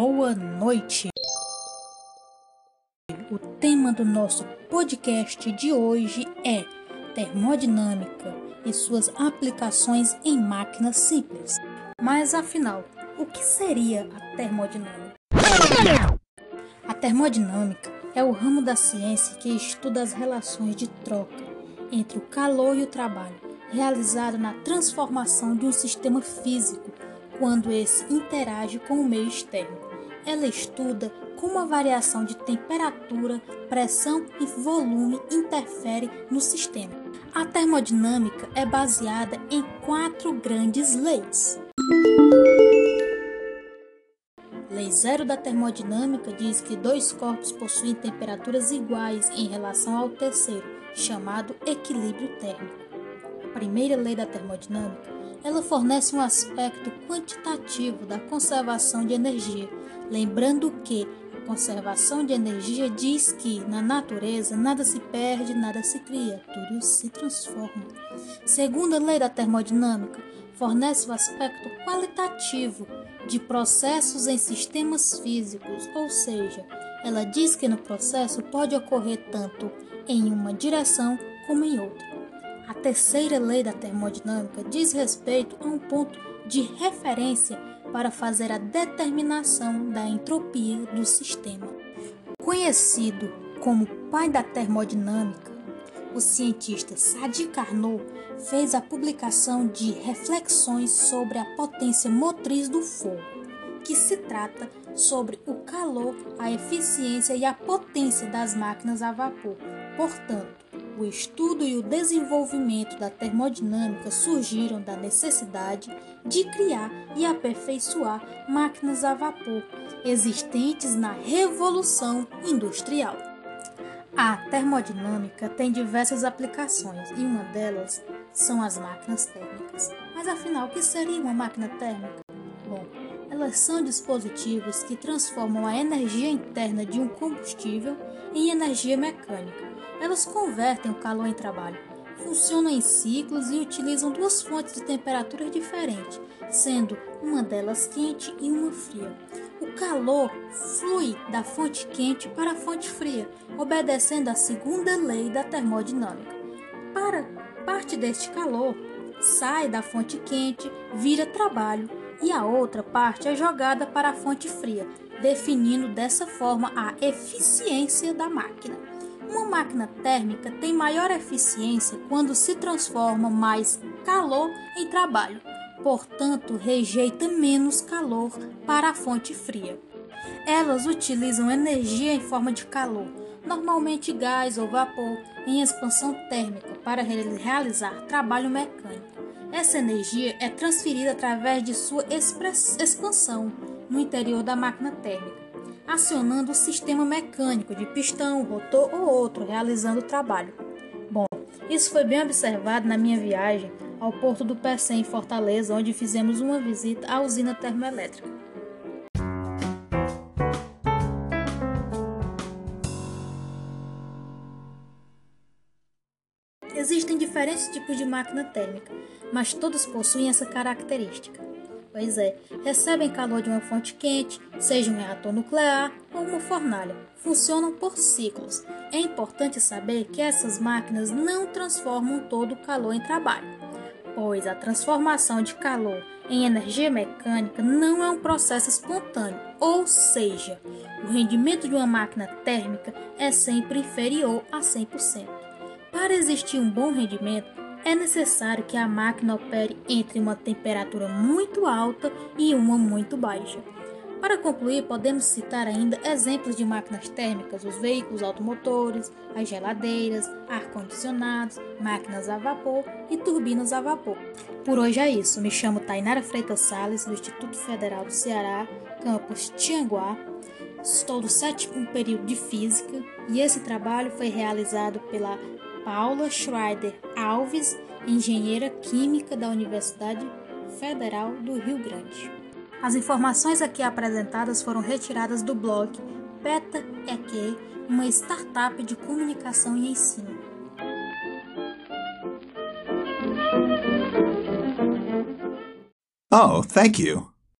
boa noite. O tema do nosso podcast de hoje é termodinâmica e suas aplicações em máquinas simples. Mas afinal, o que seria a termodinâmica? A termodinâmica é o ramo da ciência que estuda as relações de troca entre o calor e o trabalho, realizado na transformação de um sistema físico quando esse interage com o meio externo. Ela estuda como a variação de temperatura, pressão e volume interfere no sistema. A termodinâmica é baseada em quatro grandes leis. Lei zero da termodinâmica diz que dois corpos possuem temperaturas iguais em relação ao terceiro, chamado equilíbrio térmico. A primeira lei da termodinâmica ela fornece um aspecto quantitativo da conservação de energia, lembrando que a conservação de energia diz que na natureza nada se perde, nada se cria, tudo se transforma. Segunda lei da termodinâmica, fornece o aspecto qualitativo de processos em sistemas físicos, ou seja, ela diz que no processo pode ocorrer tanto em uma direção como em outra. A terceira lei da termodinâmica diz respeito a um ponto de referência para fazer a determinação da entropia do sistema. Conhecido como pai da termodinâmica, o cientista Sadi Carnot fez a publicação de reflexões sobre a potência motriz do fogo, que se trata sobre o calor, a eficiência e a potência das máquinas a vapor. Portanto, o estudo e o desenvolvimento da termodinâmica surgiram da necessidade de criar e aperfeiçoar máquinas a vapor existentes na Revolução Industrial. A termodinâmica tem diversas aplicações e uma delas são as máquinas térmicas. Mas afinal, o que seria uma máquina térmica? Bom, são dispositivos que transformam a energia interna de um combustível em energia mecânica elas convertem o calor em trabalho, funcionam em ciclos e utilizam duas fontes de temperatura diferentes, sendo uma delas quente e uma fria. O calor flui da fonte quente para a fonte fria, obedecendo à segunda lei da termodinâmica. Para parte deste calor, sai da fonte quente, vira trabalho, e a outra parte é jogada para a fonte fria, definindo dessa forma a eficiência da máquina. Uma máquina térmica tem maior eficiência quando se transforma mais calor em trabalho, portanto, rejeita menos calor para a fonte fria. Elas utilizam energia em forma de calor, normalmente gás ou vapor, em expansão térmica para realizar trabalho mecânico. Essa energia é transferida através de sua expansão no interior da máquina térmica acionando o sistema mecânico de pistão, rotor ou outro, realizando o trabalho. Bom, isso foi bem observado na minha viagem ao Porto do Pecém, em Fortaleza, onde fizemos uma visita à usina termoelétrica. Existem diferentes tipos de máquina térmica, mas todos possuem essa característica. Pois é, recebem calor de uma fonte quente, seja um reator nuclear ou uma fornalha. Funcionam por ciclos. É importante saber que essas máquinas não transformam todo o calor em trabalho, pois a transformação de calor em energia mecânica não é um processo espontâneo, ou seja, o rendimento de uma máquina térmica é sempre inferior a 100%. Para existir um bom rendimento, é necessário que a máquina opere entre uma temperatura muito alta e uma muito baixa. Para concluir, podemos citar ainda exemplos de máquinas térmicas, os veículos automotores, as geladeiras, ar-condicionados, máquinas a vapor e turbinas a vapor. Por hoje é isso. Me chamo Tainara Freitas Sales, do Instituto Federal do Ceará, campus Tianguá. Estou do sétimo período de Física e esse trabalho foi realizado pela Paula Schreider Alves, engenheira química da Universidade Federal do Rio Grande. As informações aqui apresentadas foram retiradas do blog Beta EQ, uma startup de comunicação e ensino. Oh, thank you.